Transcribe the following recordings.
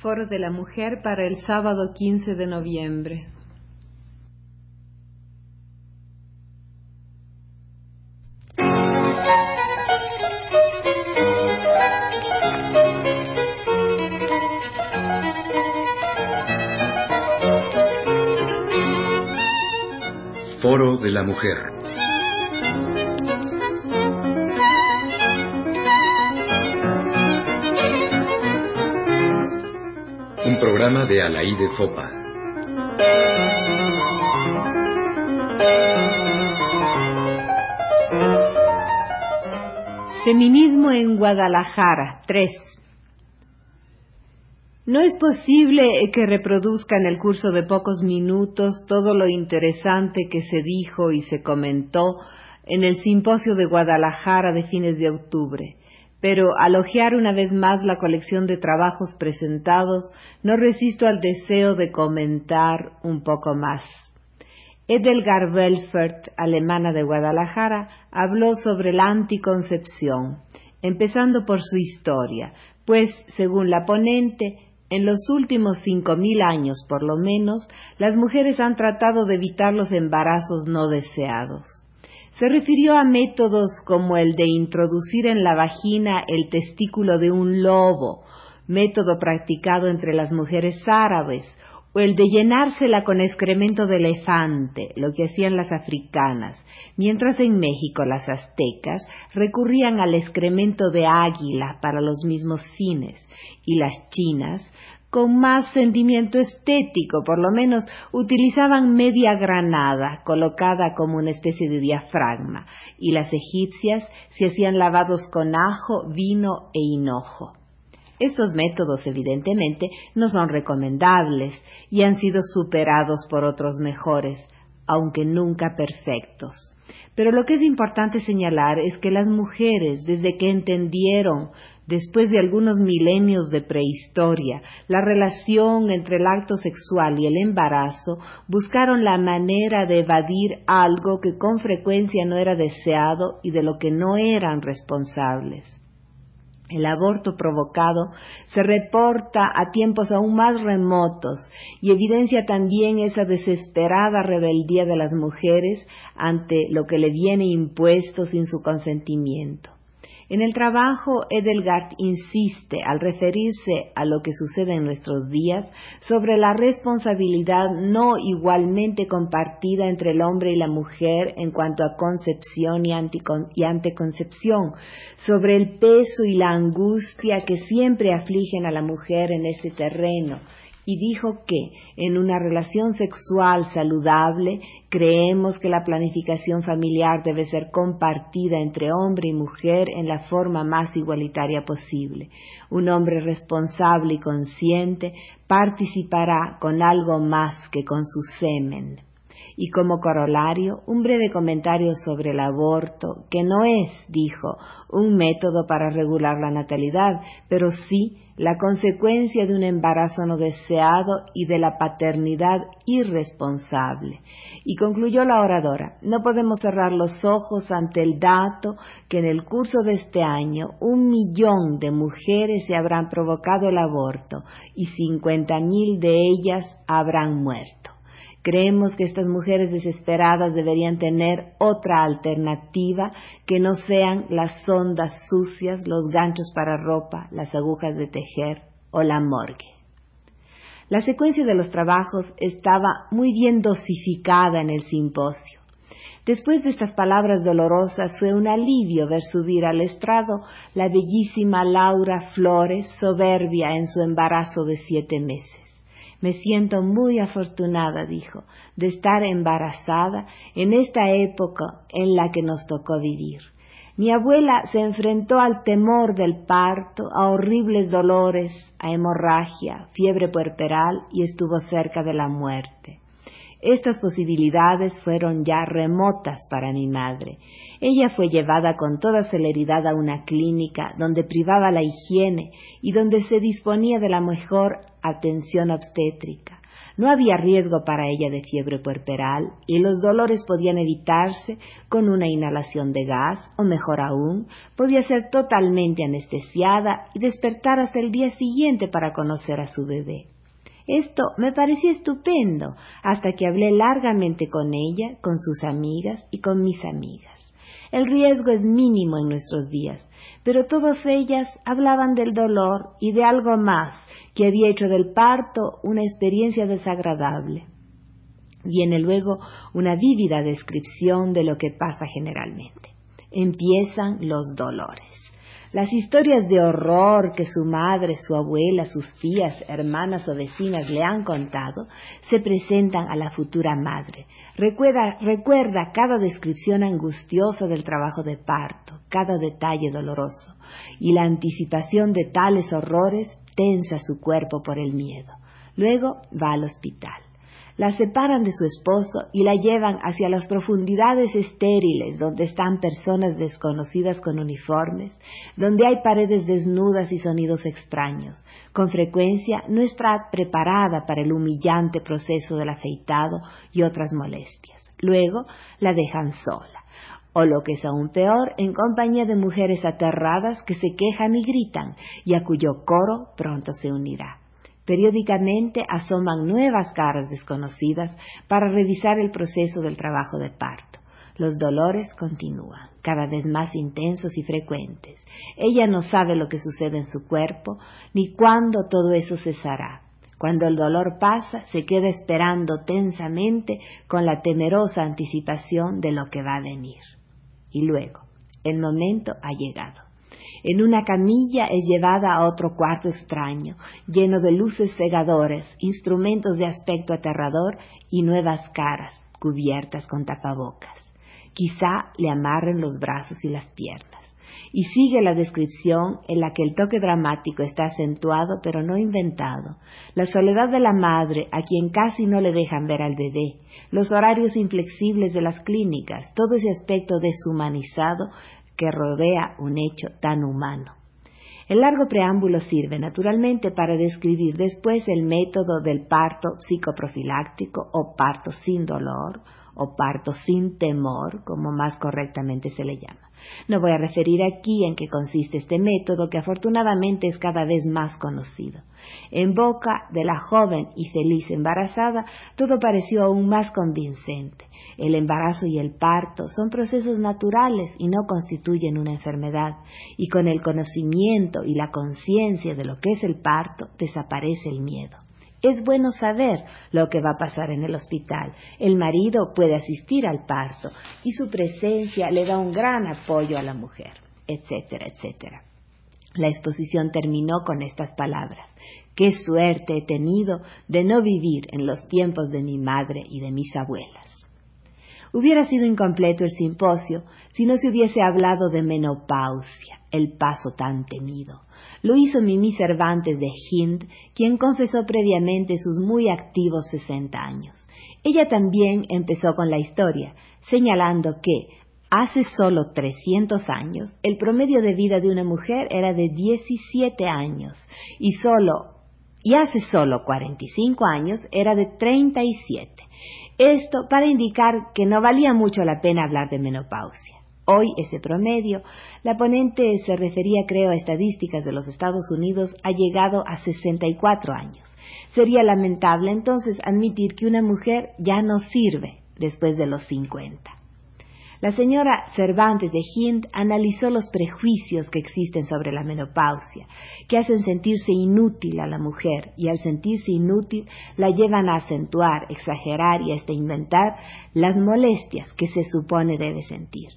Foro de la Mujer para el sábado 15 de noviembre. Foro de la Mujer. Programa de Alaí Fopa. Feminismo en Guadalajara 3. No es posible que reproduzca en el curso de pocos minutos todo lo interesante que se dijo y se comentó en el simposio de Guadalajara de fines de octubre pero al hojear una vez más la colección de trabajos presentados, no resisto al deseo de comentar un poco más. Edelgar Welfert, alemana de Guadalajara, habló sobre la anticoncepción, empezando por su historia, pues, según la ponente, en los últimos cinco mil años por lo menos, las mujeres han tratado de evitar los embarazos no deseados. Se refirió a métodos como el de introducir en la vagina el testículo de un lobo, método practicado entre las mujeres árabes, o el de llenársela con excremento de elefante, lo que hacían las africanas, mientras en México las aztecas recurrían al excremento de águila para los mismos fines, y las chinas con más sentimiento estético, por lo menos utilizaban media granada colocada como una especie de diafragma, y las egipcias se hacían lavados con ajo, vino e hinojo. Estos métodos, evidentemente, no son recomendables y han sido superados por otros mejores, aunque nunca perfectos. Pero lo que es importante señalar es que las mujeres, desde que entendieron después de algunos milenios de prehistoria, la relación entre el acto sexual y el embarazo, buscaron la manera de evadir algo que con frecuencia no era deseado y de lo que no eran responsables. El aborto provocado se reporta a tiempos aún más remotos y evidencia también esa desesperada rebeldía de las mujeres ante lo que le viene impuesto sin su consentimiento. En el trabajo, Edelgard insiste, al referirse a lo que sucede en nuestros días, sobre la responsabilidad no igualmente compartida entre el hombre y la mujer en cuanto a concepción y, y anteconcepción, sobre el peso y la angustia que siempre afligen a la mujer en ese terreno y dijo que en una relación sexual saludable creemos que la planificación familiar debe ser compartida entre hombre y mujer en la forma más igualitaria posible. Un hombre responsable y consciente participará con algo más que con su semen y como corolario un breve comentario sobre el aborto, que no es, dijo, un método para regular la natalidad, pero sí la consecuencia de un embarazo no deseado y de la paternidad irresponsable. Y concluyó la oradora, no podemos cerrar los ojos ante el dato que en el curso de este año un millón de mujeres se habrán provocado el aborto y cincuenta mil de ellas habrán muerto. Creemos que estas mujeres desesperadas deberían tener otra alternativa que no sean las sondas sucias, los ganchos para ropa, las agujas de tejer o la morgue. La secuencia de los trabajos estaba muy bien dosificada en el simposio. Después de estas palabras dolorosas fue un alivio ver subir al estrado la bellísima Laura Flores, soberbia en su embarazo de siete meses. Me siento muy afortunada, dijo, de estar embarazada en esta época en la que nos tocó vivir. Mi abuela se enfrentó al temor del parto, a horribles dolores, a hemorragia, fiebre puerperal y estuvo cerca de la muerte. Estas posibilidades fueron ya remotas para mi madre. Ella fue llevada con toda celeridad a una clínica donde privaba la higiene y donde se disponía de la mejor atención obstétrica. No había riesgo para ella de fiebre puerperal y los dolores podían evitarse con una inhalación de gas o mejor aún, podía ser totalmente anestesiada y despertar hasta el día siguiente para conocer a su bebé. Esto me parecía estupendo hasta que hablé largamente con ella, con sus amigas y con mis amigas. El riesgo es mínimo en nuestros días, pero todas ellas hablaban del dolor y de algo más que había hecho del parto una experiencia desagradable. Viene luego una vívida descripción de lo que pasa generalmente. Empiezan los dolores. Las historias de horror que su madre, su abuela, sus tías, hermanas o vecinas le han contado se presentan a la futura madre. Recuerda, recuerda cada descripción angustiosa del trabajo de parto, cada detalle doloroso, y la anticipación de tales horrores tensa su cuerpo por el miedo. Luego va al hospital la separan de su esposo y la llevan hacia las profundidades estériles donde están personas desconocidas con uniformes, donde hay paredes desnudas y sonidos extraños. Con frecuencia no está preparada para el humillante proceso del afeitado y otras molestias. Luego la dejan sola o lo que es aún peor, en compañía de mujeres aterradas que se quejan y gritan, y a cuyo coro pronto se unirá. Periódicamente asoman nuevas caras desconocidas para revisar el proceso del trabajo de parto. Los dolores continúan, cada vez más intensos y frecuentes. Ella no sabe lo que sucede en su cuerpo, ni cuándo todo eso cesará. Cuando el dolor pasa, se queda esperando tensamente con la temerosa anticipación de lo que va a venir. Y luego, el momento ha llegado. En una camilla es llevada a otro cuarto extraño, lleno de luces cegadores, instrumentos de aspecto aterrador y nuevas caras cubiertas con tapabocas. Quizá le amarren los brazos y las piernas. Y sigue la descripción en la que el toque dramático está acentuado pero no inventado. La soledad de la madre, a quien casi no le dejan ver al bebé, los horarios inflexibles de las clínicas, todo ese aspecto deshumanizado que rodea un hecho tan humano. El largo preámbulo sirve naturalmente para describir después el método del parto psicoprofiláctico o parto sin dolor o parto sin temor, como más correctamente se le llama. No voy a referir aquí en qué consiste este método que afortunadamente es cada vez más conocido. En boca de la joven y feliz embarazada todo pareció aún más convincente. El embarazo y el parto son procesos naturales y no constituyen una enfermedad, y con el conocimiento y la conciencia de lo que es el parto desaparece el miedo. Es bueno saber lo que va a pasar en el hospital. El marido puede asistir al parto y su presencia le da un gran apoyo a la mujer, etcétera, etcétera. La exposición terminó con estas palabras. Qué suerte he tenido de no vivir en los tiempos de mi madre y de mis abuelas. Hubiera sido incompleto el simposio si no se hubiese hablado de menopausia, el paso tan temido. Lo hizo Mimi Cervantes de Hind, quien confesó previamente sus muy activos sesenta años. Ella también empezó con la historia, señalando que hace solo 300 años el promedio de vida de una mujer era de 17 años y solo y hace solo 45 años era de 37. Esto para indicar que no valía mucho la pena hablar de menopausia. Hoy ese promedio, la ponente se refería creo a estadísticas de los Estados Unidos, ha llegado a 64 años. Sería lamentable entonces admitir que una mujer ya no sirve después de los 50. La señora Cervantes de Hind analizó los prejuicios que existen sobre la menopausia, que hacen sentirse inútil a la mujer y al sentirse inútil la llevan a acentuar, exagerar y hasta inventar las molestias que se supone debe sentir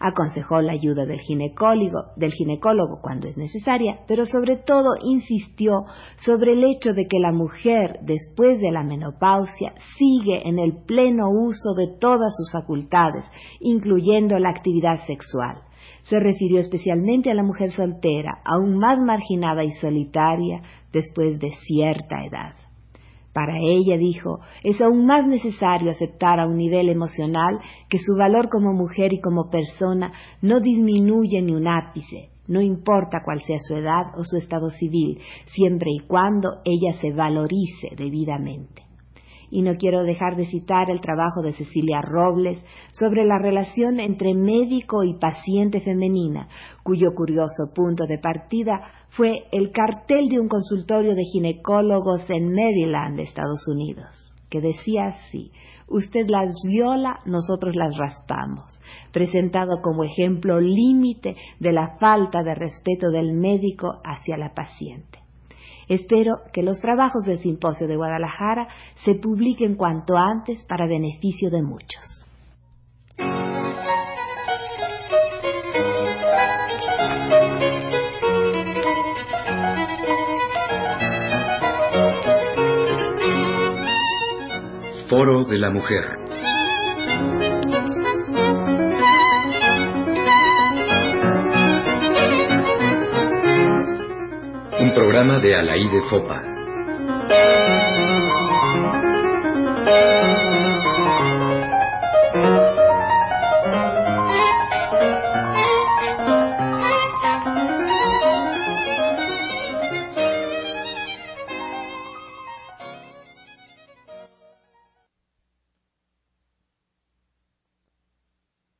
aconsejó la ayuda del ginecólogo, del ginecólogo cuando es necesaria, pero sobre todo insistió sobre el hecho de que la mujer después de la menopausia sigue en el pleno uso de todas sus facultades, incluyendo la actividad sexual. Se refirió especialmente a la mujer soltera, aún más marginada y solitaria después de cierta edad. Para ella, dijo, es aún más necesario aceptar a un nivel emocional que su valor como mujer y como persona no disminuye ni un ápice, no importa cuál sea su edad o su estado civil, siempre y cuando ella se valorice debidamente. Y no quiero dejar de citar el trabajo de Cecilia Robles sobre la relación entre médico y paciente femenina, cuyo curioso punto de partida fue el cartel de un consultorio de ginecólogos en Maryland, Estados Unidos, que decía así, usted las viola, nosotros las raspamos, presentado como ejemplo límite de la falta de respeto del médico hacia la paciente. Espero que los trabajos del Simposio de Guadalajara se publiquen cuanto antes para beneficio de muchos. Foro de la Mujer. Programa de Alaí Fopa.